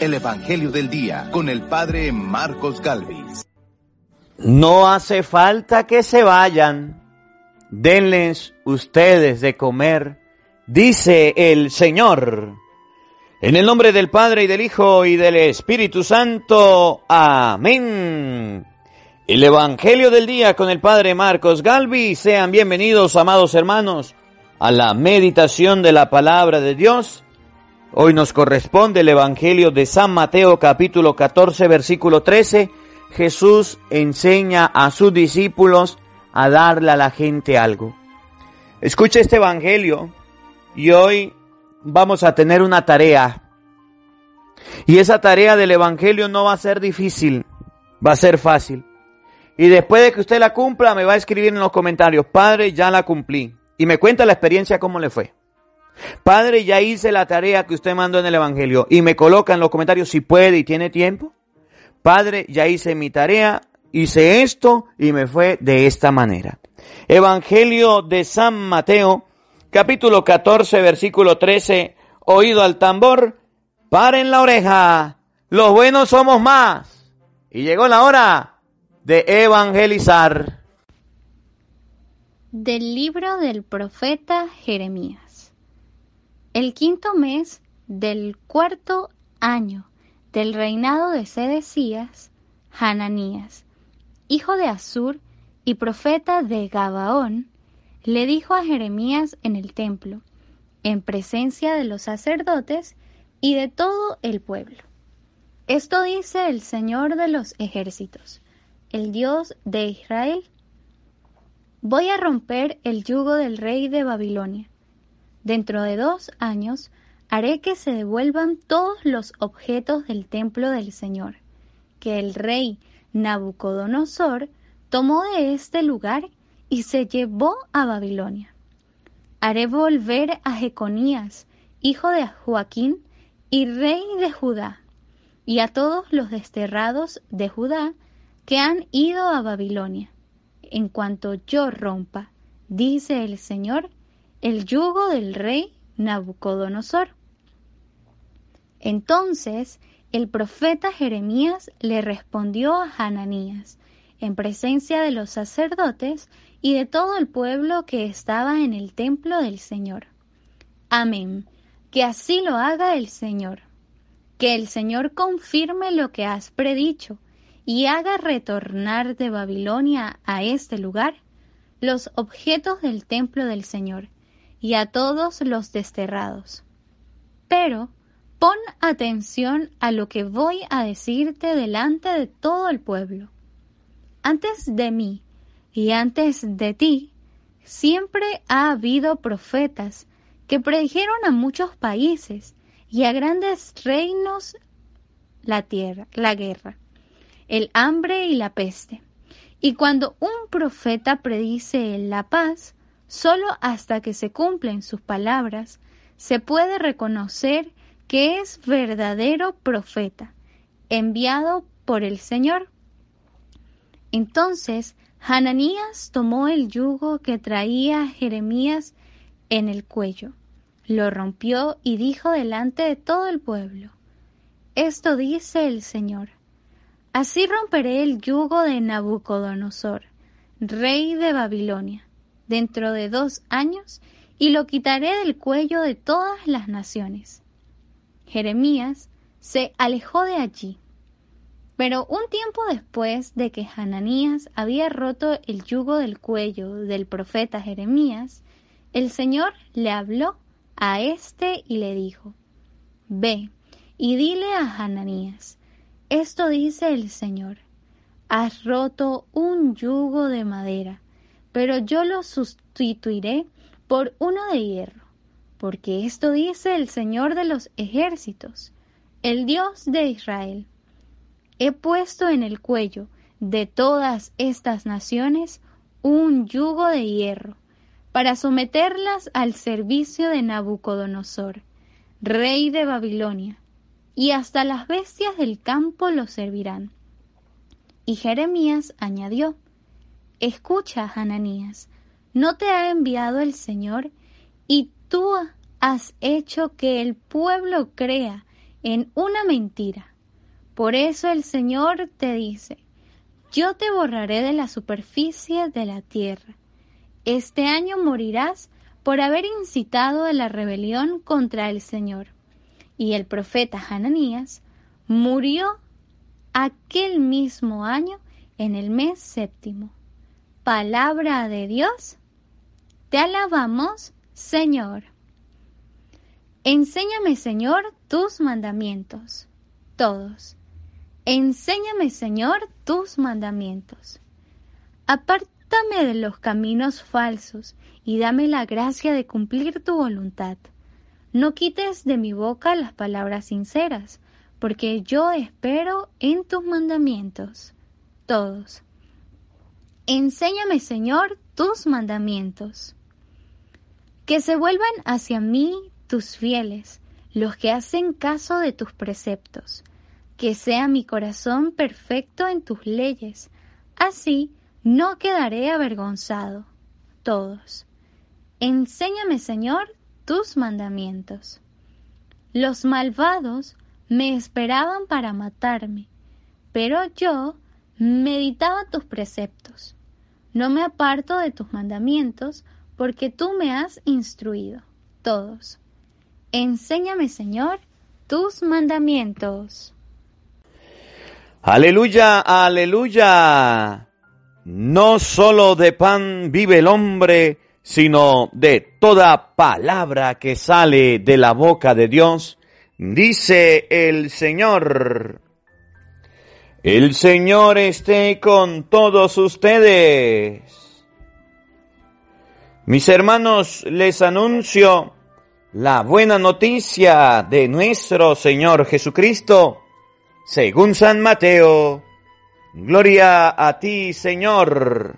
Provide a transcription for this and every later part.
el Evangelio del Día con el Padre Marcos Galvis. No hace falta que se vayan, denles ustedes de comer, dice el Señor. En el nombre del Padre y del Hijo y del Espíritu Santo. Amén. El Evangelio del Día con el Padre Marcos Galvi. Sean bienvenidos, amados hermanos, a la meditación de la palabra de Dios. Hoy nos corresponde el Evangelio de San Mateo capítulo 14 versículo 13. Jesús enseña a sus discípulos a darle a la gente algo. Escucha este Evangelio y hoy vamos a tener una tarea. Y esa tarea del Evangelio no va a ser difícil, va a ser fácil. Y después de que usted la cumpla, me va a escribir en los comentarios, Padre, ya la cumplí. Y me cuenta la experiencia, cómo le fue. Padre, ya hice la tarea que usted mandó en el Evangelio. Y me coloca en los comentarios si puede y tiene tiempo. Padre, ya hice mi tarea, hice esto y me fue de esta manera. Evangelio de San Mateo, capítulo 14, versículo 13, oído al tambor, paren la oreja, los buenos somos más. Y llegó la hora de evangelizar. Del libro del profeta Jeremías. El quinto mes del cuarto año del reinado de Sedecías, Hananías, hijo de Asur y profeta de Gabaón, le dijo a Jeremías en el templo, en presencia de los sacerdotes y de todo el pueblo. Esto dice el Señor de los ejércitos, el Dios de Israel. Voy a romper el yugo del rey de Babilonia. Dentro de dos años haré que se devuelvan todos los objetos del templo del Señor, que el rey Nabucodonosor tomó de este lugar y se llevó a Babilonia. Haré volver a Jeconías, hijo de Joaquín y rey de Judá, y a todos los desterrados de Judá que han ido a Babilonia, en cuanto yo rompa, dice el Señor, el yugo del rey Nabucodonosor. Entonces el profeta Jeremías le respondió a Hananías, en presencia de los sacerdotes y de todo el pueblo que estaba en el templo del Señor. Amén. Que así lo haga el Señor. Que el Señor confirme lo que has predicho y haga retornar de Babilonia a este lugar los objetos del templo del Señor y a todos los desterrados. Pero pon atención a lo que voy a decirte delante de todo el pueblo. Antes de mí y antes de ti, siempre ha habido profetas que predijeron a muchos países y a grandes reinos la tierra, la guerra, el hambre y la peste. Y cuando un profeta predice la paz, solo hasta que se cumplen sus palabras, se puede reconocer que es verdadero profeta, enviado por el Señor. Entonces Hananías tomó el yugo que traía Jeremías en el cuello, lo rompió y dijo delante de todo el pueblo, Esto dice el Señor, así romperé el yugo de Nabucodonosor, rey de Babilonia, dentro de dos años, y lo quitaré del cuello de todas las naciones. Jeremías se alejó de allí pero un tiempo después de que Hananías había roto el yugo del cuello del profeta Jeremías, el Señor le habló a éste y le dijo, Ve y dile a Hananías, esto dice el Señor, has roto un yugo de madera, pero yo lo sustituiré por uno de hierro, porque esto dice el Señor de los ejércitos, el Dios de Israel he puesto en el cuello de todas estas naciones un yugo de hierro, para someterlas al servicio de Nabucodonosor, rey de Babilonia, y hasta las bestias del campo lo servirán. Y Jeremías añadió, Escucha, Hananías, ¿no te ha enviado el Señor? Y tú has hecho que el pueblo crea en una mentira. Por eso el Señor te dice, yo te borraré de la superficie de la tierra. Este año morirás por haber incitado a la rebelión contra el Señor. Y el profeta Hananías murió aquel mismo año en el mes séptimo. Palabra de Dios. Te alabamos, Señor. Enséñame, Señor, tus mandamientos. Todos. Enséñame, Señor, tus mandamientos. Apártame de los caminos falsos y dame la gracia de cumplir tu voluntad. No quites de mi boca las palabras sinceras, porque yo espero en tus mandamientos. Todos. Enséñame, Señor, tus mandamientos. Que se vuelvan hacia mí tus fieles, los que hacen caso de tus preceptos que sea mi corazón perfecto en tus leyes, así no quedaré avergonzado. Todos. Enséñame, Señor, tus mandamientos. Los malvados me esperaban para matarme, pero yo meditaba tus preceptos. No me aparto de tus mandamientos, porque tú me has instruido. Todos. Enséñame, Señor, tus mandamientos. Aleluya, aleluya. No solo de pan vive el hombre, sino de toda palabra que sale de la boca de Dios, dice el Señor. El Señor esté con todos ustedes. Mis hermanos, les anuncio la buena noticia de nuestro Señor Jesucristo según San Mateo. Gloria a ti, Señor.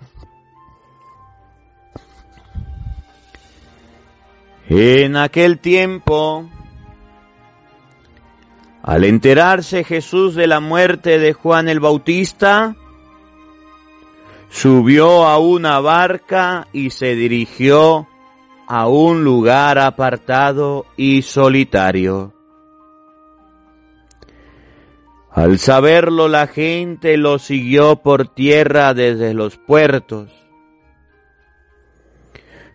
En aquel tiempo, al enterarse Jesús de la muerte de Juan el Bautista, subió a una barca y se dirigió a un lugar apartado y solitario. Al saberlo la gente lo siguió por tierra desde los puertos.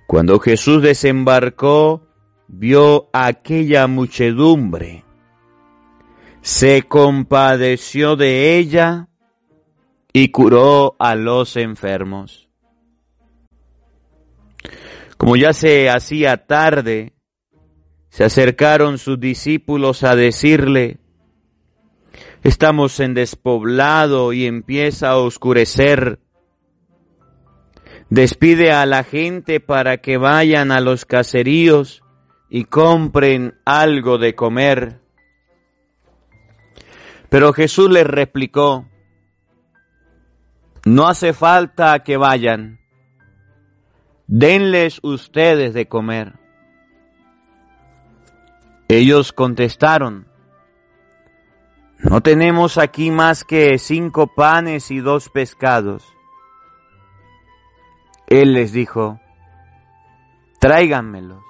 Cuando Jesús desembarcó, vio aquella muchedumbre. Se compadeció de ella y curó a los enfermos. Como ya se hacía tarde, se acercaron sus discípulos a decirle, Estamos en despoblado y empieza a oscurecer. Despide a la gente para que vayan a los caseríos y compren algo de comer. Pero Jesús les replicó, no hace falta que vayan, denles ustedes de comer. Ellos contestaron, no tenemos aquí más que cinco panes y dos pescados. Él les dijo, tráiganmelos.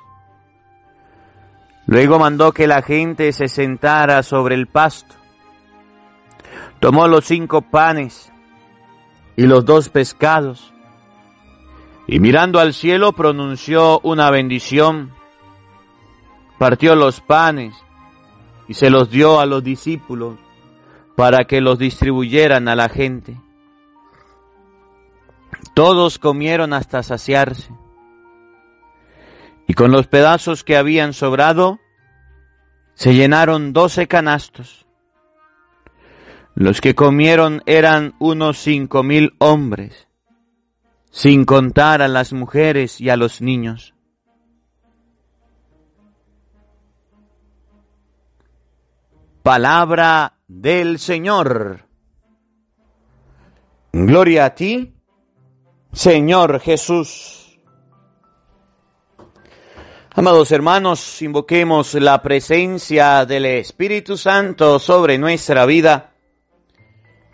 Luego mandó que la gente se sentara sobre el pasto. Tomó los cinco panes y los dos pescados y mirando al cielo pronunció una bendición. Partió los panes y se los dio a los discípulos para que los distribuyeran a la gente. Todos comieron hasta saciarse. Y con los pedazos que habían sobrado, se llenaron doce canastos. Los que comieron eran unos cinco mil hombres, sin contar a las mujeres y a los niños. Palabra del Señor. Gloria a ti, Señor Jesús. Amados hermanos, invoquemos la presencia del Espíritu Santo sobre nuestra vida.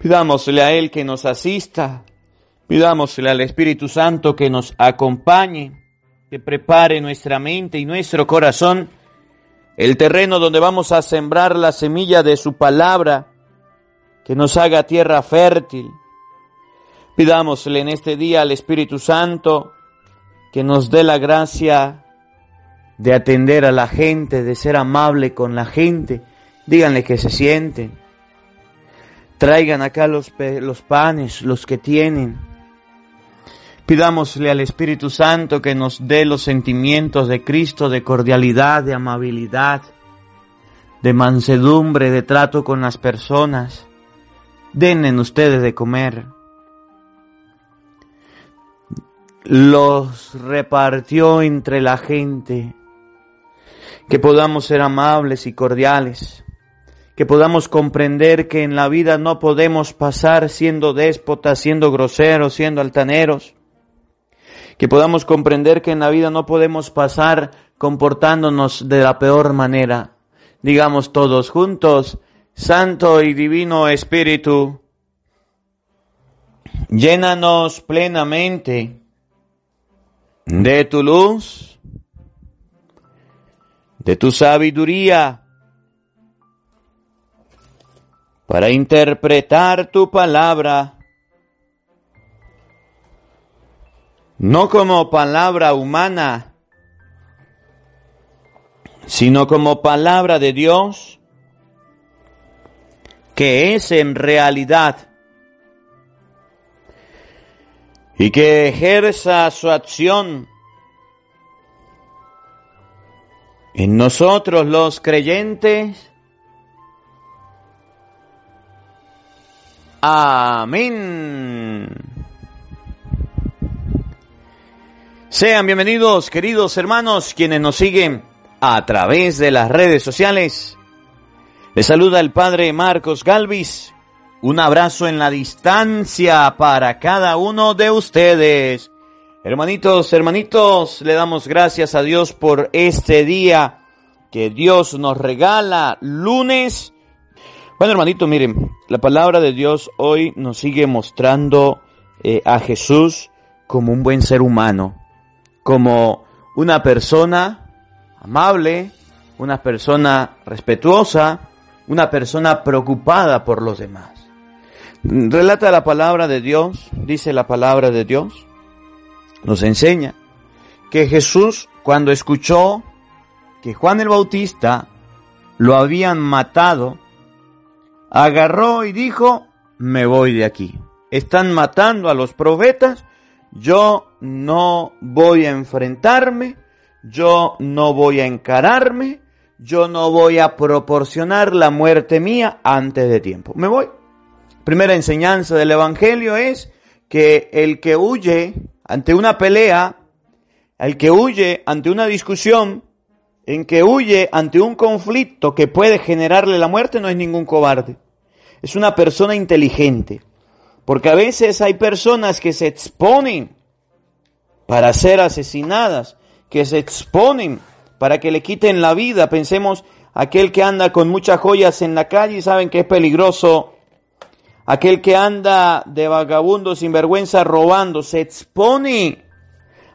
Pidámosle a Él que nos asista. Pidámosle al Espíritu Santo que nos acompañe, que prepare nuestra mente y nuestro corazón el terreno donde vamos a sembrar la semilla de su palabra, que nos haga tierra fértil. Pidámosle en este día al Espíritu Santo que nos dé la gracia de atender a la gente, de ser amable con la gente. Díganle que se sienten. Traigan acá los, los panes, los que tienen. Pidámosle al Espíritu Santo que nos dé los sentimientos de Cristo, de cordialidad, de amabilidad, de mansedumbre, de trato con las personas. Denle ustedes de comer. Los repartió entre la gente. Que podamos ser amables y cordiales. Que podamos comprender que en la vida no podemos pasar siendo déspotas, siendo groseros, siendo altaneros que podamos comprender que en la vida no podemos pasar comportándonos de la peor manera. Digamos todos juntos, Santo y Divino Espíritu, llénanos plenamente de tu luz, de tu sabiduría, para interpretar tu palabra no como palabra humana, sino como palabra de Dios, que es en realidad, y que ejerza su acción en nosotros los creyentes. Amén. Sean bienvenidos, queridos hermanos, quienes nos siguen a través de las redes sociales. Les saluda el Padre Marcos Galvis. Un abrazo en la distancia para cada uno de ustedes. Hermanitos, hermanitos, le damos gracias a Dios por este día que Dios nos regala lunes. Bueno, hermanito, miren, la palabra de Dios hoy nos sigue mostrando eh, a Jesús como un buen ser humano como una persona amable, una persona respetuosa, una persona preocupada por los demás. Relata la palabra de Dios, dice la palabra de Dios, nos enseña que Jesús cuando escuchó que Juan el Bautista lo habían matado, agarró y dijo, me voy de aquí. Están matando a los profetas, yo no voy a enfrentarme, yo no voy a encararme, yo no voy a proporcionar la muerte mía antes de tiempo. Me voy. Primera enseñanza del Evangelio es que el que huye ante una pelea, el que huye ante una discusión, en que huye ante un conflicto que puede generarle la muerte, no es ningún cobarde. Es una persona inteligente. Porque a veces hay personas que se exponen para ser asesinadas, que se exponen para que le quiten la vida. Pensemos aquel que anda con muchas joyas en la calle y saben que es peligroso. Aquel que anda de vagabundo sin vergüenza robando, se expone.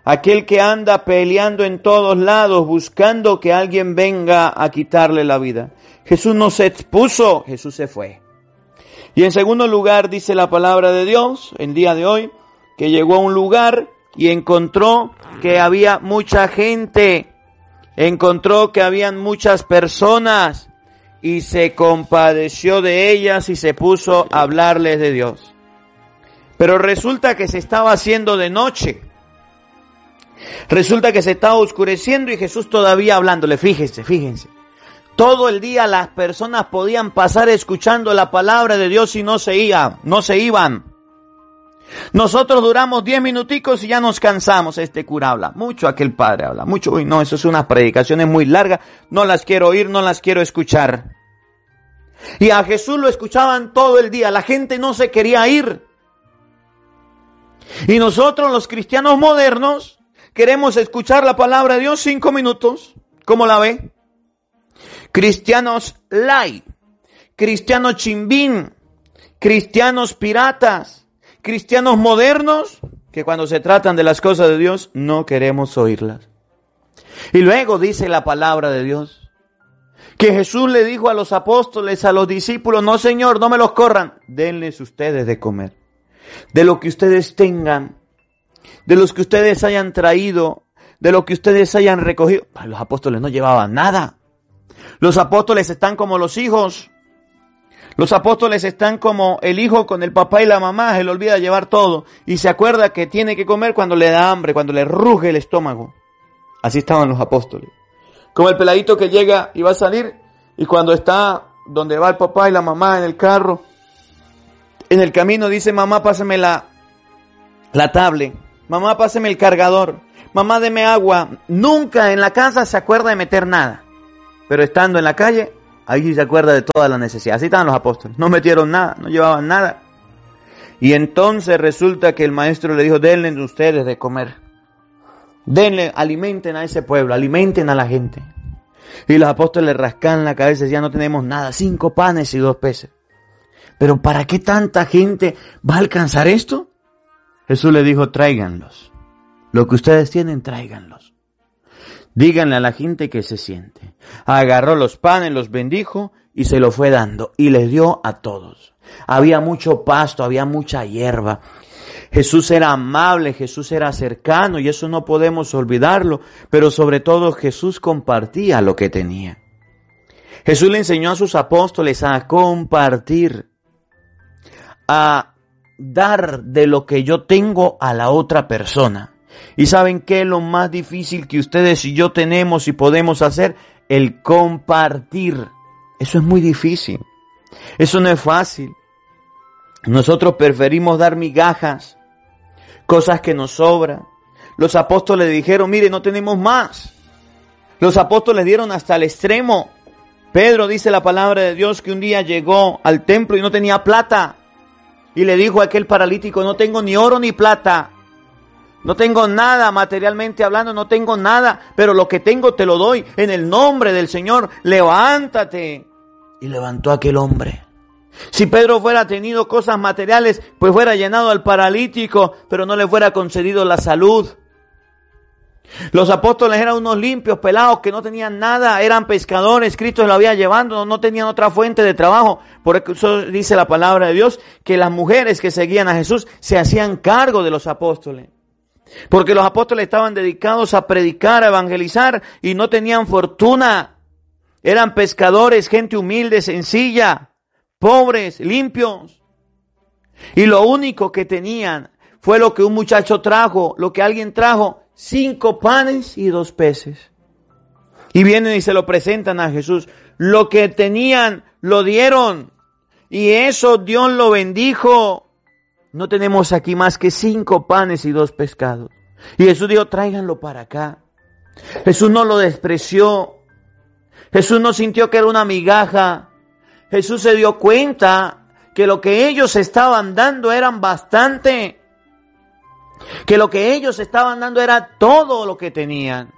Aquel que anda peleando en todos lados buscando que alguien venga a quitarle la vida. Jesús no se expuso, Jesús se fue. Y en segundo lugar dice la palabra de Dios, el día de hoy, que llegó a un lugar y encontró que había mucha gente, encontró que habían muchas personas y se compadeció de ellas y se puso a hablarles de Dios. Pero resulta que se estaba haciendo de noche. Resulta que se estaba oscureciendo y Jesús todavía hablándole. Fíjense, fíjense. Todo el día las personas podían pasar escuchando la palabra de Dios y no se iban, no se iban. Nosotros duramos diez minuticos y ya nos cansamos. Este cura habla mucho, aquel padre habla mucho. Uy, no, eso es unas predicaciones muy largas. No las quiero oír, no las quiero escuchar. Y a Jesús lo escuchaban todo el día. La gente no se quería ir. Y nosotros los cristianos modernos queremos escuchar la palabra de Dios cinco minutos. ¿Cómo la ve? cristianos light, cristianos chimbín, cristianos piratas, cristianos modernos, que cuando se tratan de las cosas de Dios no queremos oírlas. Y luego dice la palabra de Dios Que Jesús le dijo a los apóstoles, a los discípulos, no Señor, no me los corran, denles ustedes de comer. De lo que ustedes tengan, de los que ustedes hayan traído, de lo que ustedes hayan recogido. Los apóstoles no llevaban nada. Los apóstoles están como los hijos. Los apóstoles están como el hijo con el papá y la mamá, se le olvida llevar todo y se acuerda que tiene que comer cuando le da hambre, cuando le ruge el estómago. Así estaban los apóstoles. Como el peladito que llega y va a salir y cuando está donde va el papá y la mamá en el carro, en el camino dice, mamá, pásame la, la tablet, mamá, pásame el cargador, mamá, deme agua. Nunca en la casa se acuerda de meter nada. Pero estando en la calle, ahí se acuerda de toda la necesidad. Así estaban los apóstoles. No metieron nada, no llevaban nada. Y entonces resulta que el maestro le dijo, denle ustedes de comer. Denle, alimenten a ese pueblo, alimenten a la gente. Y los apóstoles rascan la cabeza y ya no tenemos nada, cinco panes y dos peces. Pero ¿para qué tanta gente va a alcanzar esto? Jesús le dijo, tráiganlos. Lo que ustedes tienen, tráiganlos. Díganle a la gente que se siente. Agarró los panes, los bendijo y se lo fue dando y les dio a todos. Había mucho pasto, había mucha hierba. Jesús era amable, Jesús era cercano y eso no podemos olvidarlo, pero sobre todo Jesús compartía lo que tenía. Jesús le enseñó a sus apóstoles a compartir, a dar de lo que yo tengo a la otra persona. ¿Y saben qué es lo más difícil que ustedes y yo tenemos y podemos hacer? El compartir. Eso es muy difícil. Eso no es fácil. Nosotros preferimos dar migajas, cosas que nos sobran. Los apóstoles dijeron, mire, no tenemos más. Los apóstoles dieron hasta el extremo. Pedro dice la palabra de Dios que un día llegó al templo y no tenía plata. Y le dijo a aquel paralítico, no tengo ni oro ni plata, no tengo nada materialmente hablando, no tengo nada, pero lo que tengo te lo doy en el nombre del Señor. Levántate. Y levantó aquel hombre. Si Pedro fuera tenido cosas materiales, pues fuera llenado al paralítico, pero no le fuera concedido la salud. Los apóstoles eran unos limpios, pelados, que no tenían nada, eran pescadores, Cristo lo había llevando, no tenían otra fuente de trabajo. Por eso dice la palabra de Dios que las mujeres que seguían a Jesús se hacían cargo de los apóstoles. Porque los apóstoles estaban dedicados a predicar, a evangelizar y no tenían fortuna. Eran pescadores, gente humilde, sencilla, pobres, limpios. Y lo único que tenían fue lo que un muchacho trajo, lo que alguien trajo, cinco panes y dos peces. Y vienen y se lo presentan a Jesús. Lo que tenían, lo dieron. Y eso Dios lo bendijo. No tenemos aquí más que cinco panes y dos pescados. Y Jesús dijo, tráiganlo para acá. Jesús no lo despreció. Jesús no sintió que era una migaja. Jesús se dio cuenta que lo que ellos estaban dando eran bastante. Que lo que ellos estaban dando era todo lo que tenían.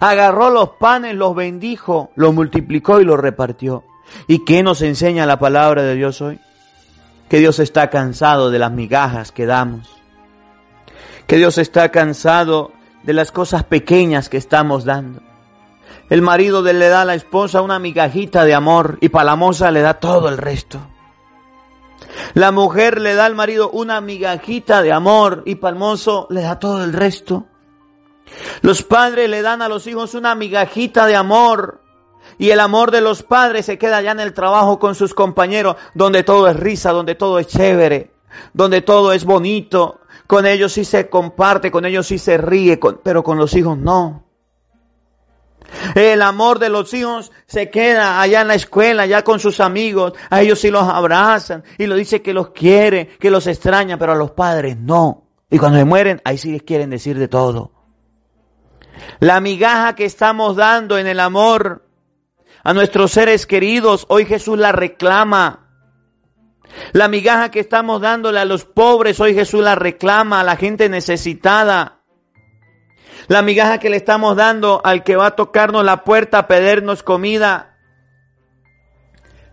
Agarró los panes, los bendijo, los multiplicó y los repartió. ¿Y qué nos enseña la palabra de Dios hoy? que Dios está cansado de las migajas que damos, que Dios está cansado de las cosas pequeñas que estamos dando. El marido le da a la esposa una migajita de amor y para la moza le da todo el resto. La mujer le da al marido una migajita de amor y mozo le da todo el resto. Los padres le dan a los hijos una migajita de amor y el amor de los padres se queda ya en el trabajo con sus compañeros, donde todo es risa, donde todo es chévere, donde todo es bonito. Con ellos sí se comparte, con ellos sí se ríe, pero con los hijos no. El amor de los hijos se queda allá en la escuela, allá con sus amigos. A ellos sí los abrazan y lo dice que los quiere, que los extraña, pero a los padres no. Y cuando se mueren, ahí sí les quieren decir de todo. La migaja que estamos dando en el amor a nuestros seres queridos, hoy Jesús la reclama. La migaja que estamos dándole a los pobres, hoy Jesús la reclama a la gente necesitada. La migaja que le estamos dando al que va a tocarnos la puerta a pedirnos comida.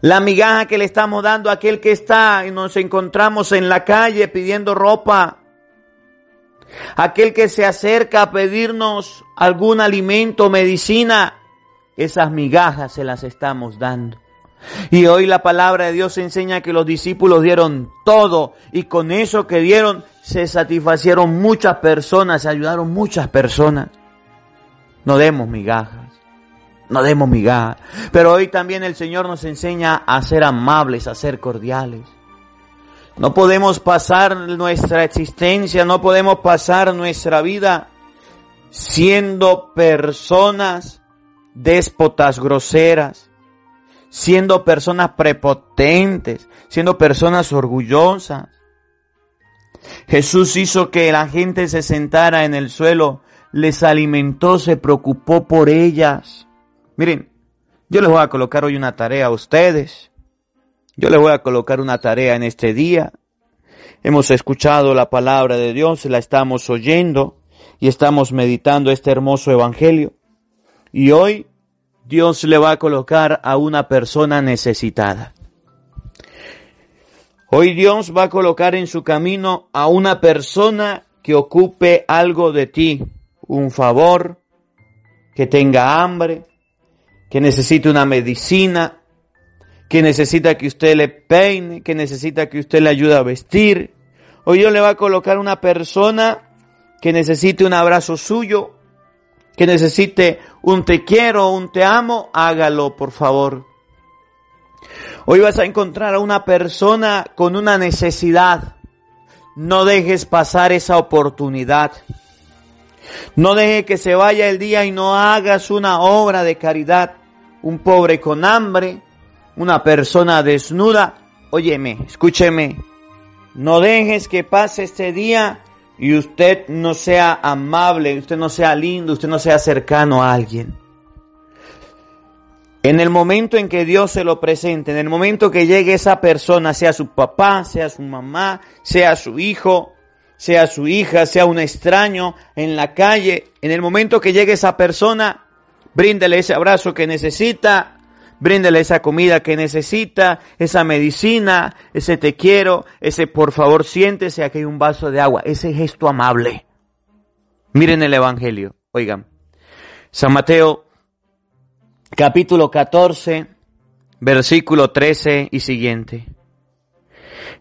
La migaja que le estamos dando a aquel que está y nos encontramos en la calle pidiendo ropa. Aquel que se acerca a pedirnos algún alimento, medicina esas migajas se las estamos dando. Y hoy la palabra de Dios enseña que los discípulos dieron todo y con eso que dieron se satisfacieron muchas personas, se ayudaron muchas personas. No demos migajas, no demos migajas. Pero hoy también el Señor nos enseña a ser amables, a ser cordiales. No podemos pasar nuestra existencia, no podemos pasar nuestra vida siendo personas déspotas, groseras, siendo personas prepotentes, siendo personas orgullosas. Jesús hizo que la gente se sentara en el suelo, les alimentó, se preocupó por ellas. Miren, yo les voy a colocar hoy una tarea a ustedes. Yo le voy a colocar una tarea en este día. Hemos escuchado la palabra de Dios, la estamos oyendo y estamos meditando este hermoso evangelio. Y hoy Dios le va a colocar a una persona necesitada. Hoy Dios va a colocar en su camino a una persona que ocupe algo de ti, un favor, que tenga hambre, que necesite una medicina, que necesita que usted le peine, que necesita que usted le ayude a vestir. Hoy Dios le va a colocar una persona que necesite un abrazo suyo, que necesite un te quiero, un te amo, hágalo por favor. Hoy vas a encontrar a una persona con una necesidad. No dejes pasar esa oportunidad. No deje que se vaya el día y no hagas una obra de caridad. Un pobre con hambre, una persona desnuda, óyeme, escúcheme, no dejes que pase este día y usted no sea amable, usted no sea lindo, usted no sea cercano a alguien. En el momento en que Dios se lo presente, en el momento que llegue esa persona, sea su papá, sea su mamá, sea su hijo, sea su hija, sea un extraño en la calle, en el momento que llegue esa persona, bríndele ese abrazo que necesita, Bríndele esa comida que necesita, esa medicina, ese te quiero, ese por favor siéntese, aquí hay un vaso de agua, ese gesto amable. Miren el Evangelio, oigan. San Mateo, capítulo 14, versículo 13 y siguiente.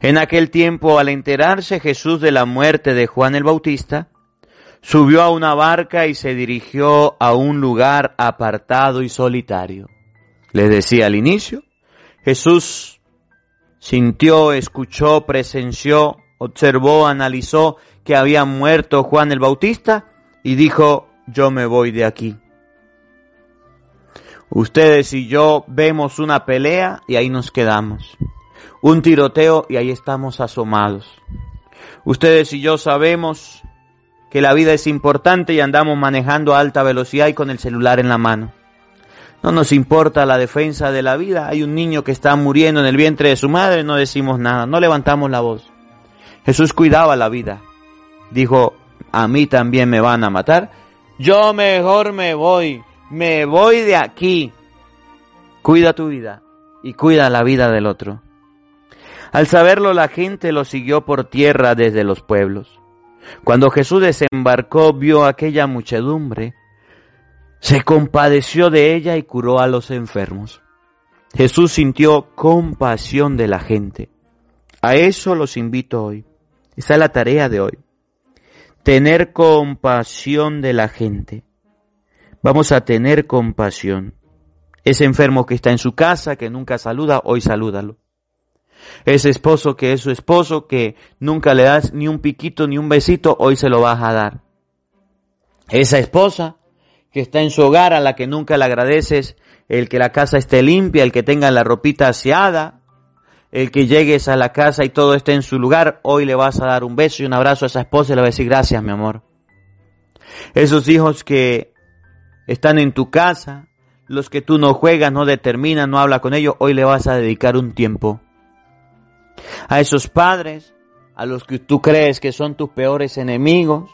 En aquel tiempo, al enterarse Jesús de la muerte de Juan el Bautista, subió a una barca y se dirigió a un lugar apartado y solitario les decía al inicio, Jesús sintió, escuchó, presenció, observó, analizó que había muerto Juan el Bautista y dijo, yo me voy de aquí. Ustedes y yo vemos una pelea y ahí nos quedamos. Un tiroteo y ahí estamos asomados. Ustedes y yo sabemos que la vida es importante y andamos manejando a alta velocidad y con el celular en la mano. No nos importa la defensa de la vida. Hay un niño que está muriendo en el vientre de su madre, no decimos nada, no levantamos la voz. Jesús cuidaba la vida. Dijo, a mí también me van a matar. Yo mejor me voy, me voy de aquí. Cuida tu vida y cuida la vida del otro. Al saberlo la gente lo siguió por tierra desde los pueblos. Cuando Jesús desembarcó vio aquella muchedumbre se compadeció de ella y curó a los enfermos. Jesús sintió compasión de la gente. A eso los invito hoy. Esa es la tarea de hoy. Tener compasión de la gente. Vamos a tener compasión. Ese enfermo que está en su casa, que nunca saluda, hoy salúdalo. Ese esposo que es su esposo, que nunca le das ni un piquito ni un besito, hoy se lo vas a dar. Esa esposa que está en su hogar, a la que nunca le agradeces, el que la casa esté limpia, el que tenga la ropita aseada, el que llegues a la casa y todo esté en su lugar, hoy le vas a dar un beso y un abrazo a esa esposa y le vas a decir gracias, mi amor. Esos hijos que están en tu casa, los que tú no juegas, no determinas, no hablas con ellos, hoy le vas a dedicar un tiempo. A esos padres, a los que tú crees que son tus peores enemigos,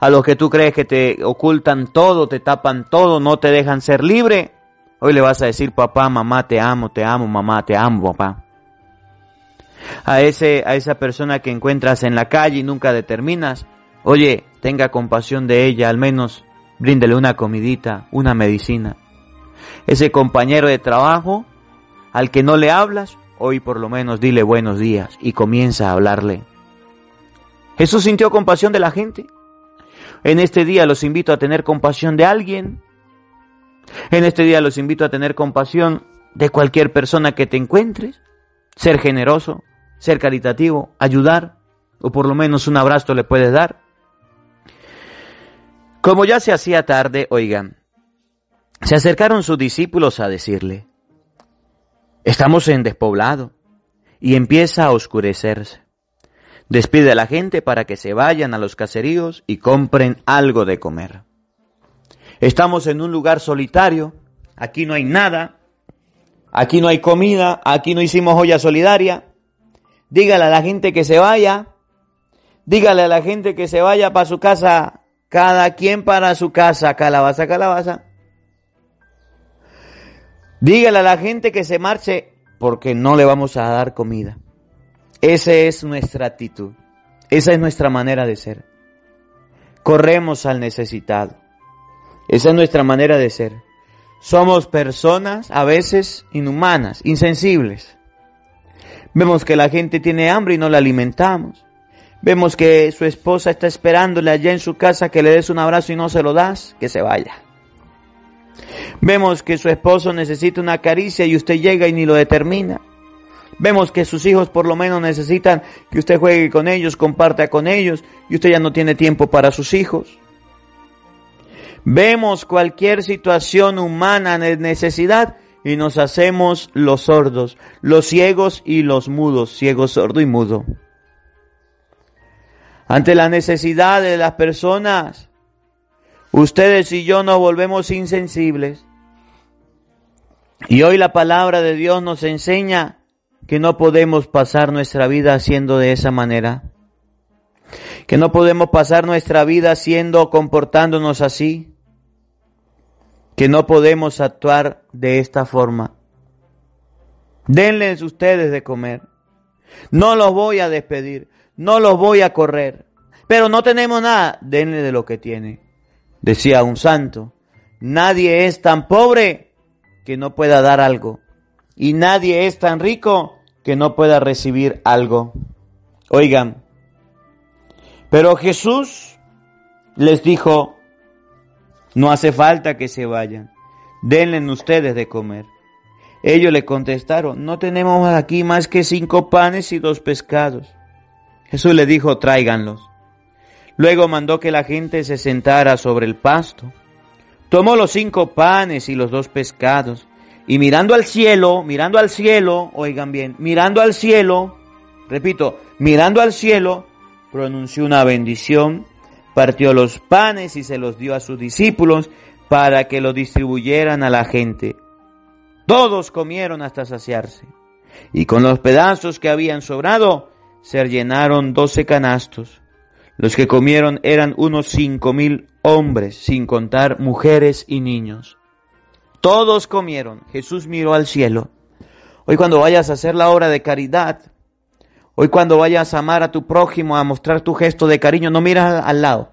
a los que tú crees que te ocultan todo, te tapan todo, no te dejan ser libre, hoy le vas a decir, papá, mamá, te amo, te amo, mamá, te amo, papá. A ese, a esa persona que encuentras en la calle y nunca determinas, oye, tenga compasión de ella, al menos bríndele una comidita, una medicina. Ese compañero de trabajo al que no le hablas, hoy por lo menos dile buenos días y comienza a hablarle. Jesús sintió compasión de la gente. En este día los invito a tener compasión de alguien. En este día los invito a tener compasión de cualquier persona que te encuentres. Ser generoso, ser caritativo, ayudar, o por lo menos un abrazo le puedes dar. Como ya se hacía tarde, oigan, se acercaron sus discípulos a decirle, estamos en despoblado y empieza a oscurecerse. Despide a la gente para que se vayan a los caseríos y compren algo de comer. Estamos en un lugar solitario, aquí no hay nada, aquí no hay comida, aquí no hicimos olla solidaria. Dígale a la gente que se vaya, dígale a la gente que se vaya para su casa, cada quien para su casa, calabaza, calabaza. Dígale a la gente que se marche porque no le vamos a dar comida. Esa es nuestra actitud. Esa es nuestra manera de ser. Corremos al necesitado. Esa es nuestra manera de ser. Somos personas a veces inhumanas, insensibles. Vemos que la gente tiene hambre y no la alimentamos. Vemos que su esposa está esperándole allá en su casa que le des un abrazo y no se lo das, que se vaya. Vemos que su esposo necesita una caricia y usted llega y ni lo determina. Vemos que sus hijos por lo menos necesitan que usted juegue con ellos, comparta con ellos y usted ya no tiene tiempo para sus hijos. Vemos cualquier situación humana de necesidad y nos hacemos los sordos, los ciegos y los mudos, ciego, sordo y mudo. Ante la necesidad de las personas, ustedes y yo nos volvemos insensibles. Y hoy la palabra de Dios nos enseña que no podemos pasar nuestra vida haciendo de esa manera. Que no podemos pasar nuestra vida haciendo, comportándonos así. Que no podemos actuar de esta forma. Denles ustedes de comer. No los voy a despedir. No los voy a correr. Pero no tenemos nada. Denle de lo que tiene. Decía un santo. Nadie es tan pobre que no pueda dar algo. Y nadie es tan rico que no pueda recibir algo. Oigan, pero Jesús les dijo, no hace falta que se vayan, denle ustedes de comer. Ellos le contestaron, no tenemos aquí más que cinco panes y dos pescados. Jesús le dijo, tráiganlos. Luego mandó que la gente se sentara sobre el pasto. Tomó los cinco panes y los dos pescados y mirando al cielo, mirando al cielo, oigan bien, mirando al cielo, repito, mirando al cielo, pronunció una bendición, partió los panes y se los dio a sus discípulos para que lo distribuyeran a la gente. Todos comieron hasta saciarse. Y con los pedazos que habían sobrado, se llenaron doce canastos. Los que comieron eran unos cinco mil hombres, sin contar mujeres y niños. Todos comieron. Jesús miró al cielo. Hoy cuando vayas a hacer la obra de caridad, hoy cuando vayas a amar a tu prójimo, a mostrar tu gesto de cariño, no miras al lado.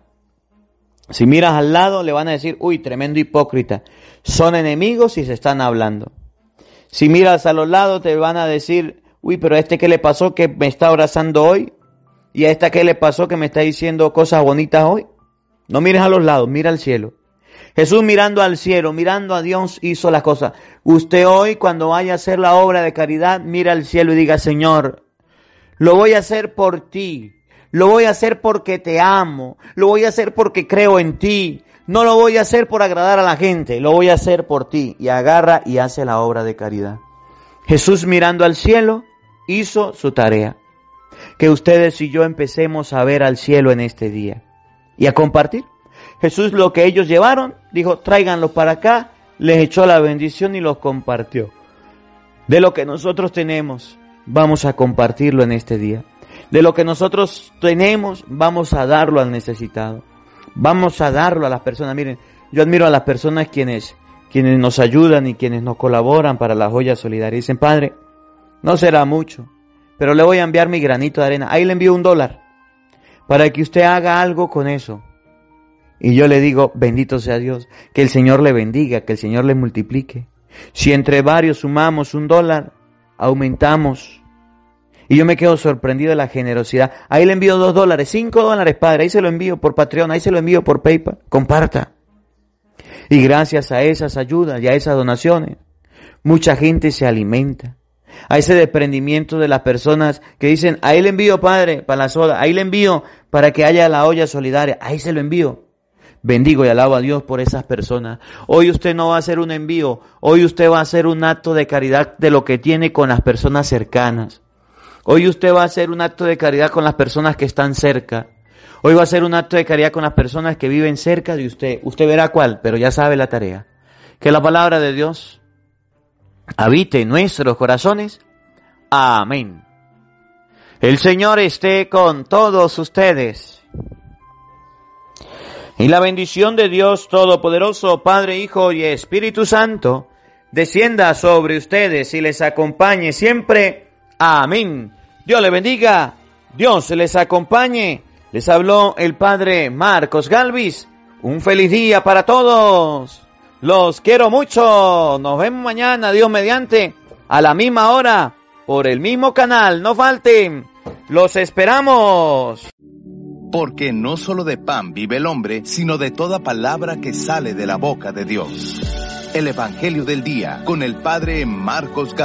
Si miras al lado, le van a decir, uy, tremendo hipócrita. Son enemigos y se están hablando. Si miras a los lados, te van a decir, uy, pero a este que le pasó que me está abrazando hoy. Y a esta que le pasó que me está diciendo cosas bonitas hoy. No mires a los lados, mira al cielo. Jesús mirando al cielo, mirando a Dios, hizo las cosas. Usted hoy, cuando vaya a hacer la obra de caridad, mira al cielo y diga, Señor, lo voy a hacer por ti. Lo voy a hacer porque te amo. Lo voy a hacer porque creo en ti. No lo voy a hacer por agradar a la gente. Lo voy a hacer por ti. Y agarra y hace la obra de caridad. Jesús mirando al cielo hizo su tarea. Que ustedes y yo empecemos a ver al cielo en este día y a compartir. Jesús lo que ellos llevaron, dijo, tráiganlo para acá, les echó la bendición y los compartió. De lo que nosotros tenemos, vamos a compartirlo en este día. De lo que nosotros tenemos, vamos a darlo al necesitado. Vamos a darlo a las personas. Miren, yo admiro a las personas quienes, quienes nos ayudan y quienes nos colaboran para la joya solidaria. Dicen, Padre, no será mucho, pero le voy a enviar mi granito de arena. Ahí le envío un dólar para que usted haga algo con eso Y yo le digo, bendito sea Dios, que el Señor le bendiga, que el Señor le multiplique. Si entre varios sumamos un dólar, aumentamos. Y yo me quedo sorprendido de la generosidad. Ahí le envío dos dólares, cinco dólares, Padre. Ahí se lo envío por Patreon, ahí se lo envío por PayPal. Comparta. Y gracias a esas ayudas y a esas donaciones, mucha gente se alimenta. A ese desprendimiento de las personas que dicen, ahí le envío, Padre, para la soda, ahí le envío para que haya la olla solidaria, ahí se lo envío. Bendigo y alabo a Dios por esas personas. Hoy usted no va a hacer un envío, hoy usted va a hacer un acto de caridad de lo que tiene con las personas cercanas. Hoy usted va a hacer un acto de caridad con las personas que están cerca. Hoy va a hacer un acto de caridad con las personas que viven cerca de usted. Usted verá cuál, pero ya sabe la tarea. Que la palabra de Dios habite en nuestros corazones. Amén. El Señor esté con todos ustedes. Y la bendición de Dios Todopoderoso, Padre, Hijo y Espíritu Santo, descienda sobre ustedes y les acompañe siempre. Amén. Dios les bendiga, Dios les acompañe. Les habló el Padre Marcos Galvis. Un feliz día para todos. Los quiero mucho. Nos vemos mañana, Dios mediante, a la misma hora, por el mismo canal. No falten. Los esperamos. Porque no solo de pan vive el hombre, sino de toda palabra que sale de la boca de Dios. El Evangelio del Día con el Padre Marcos Galvis.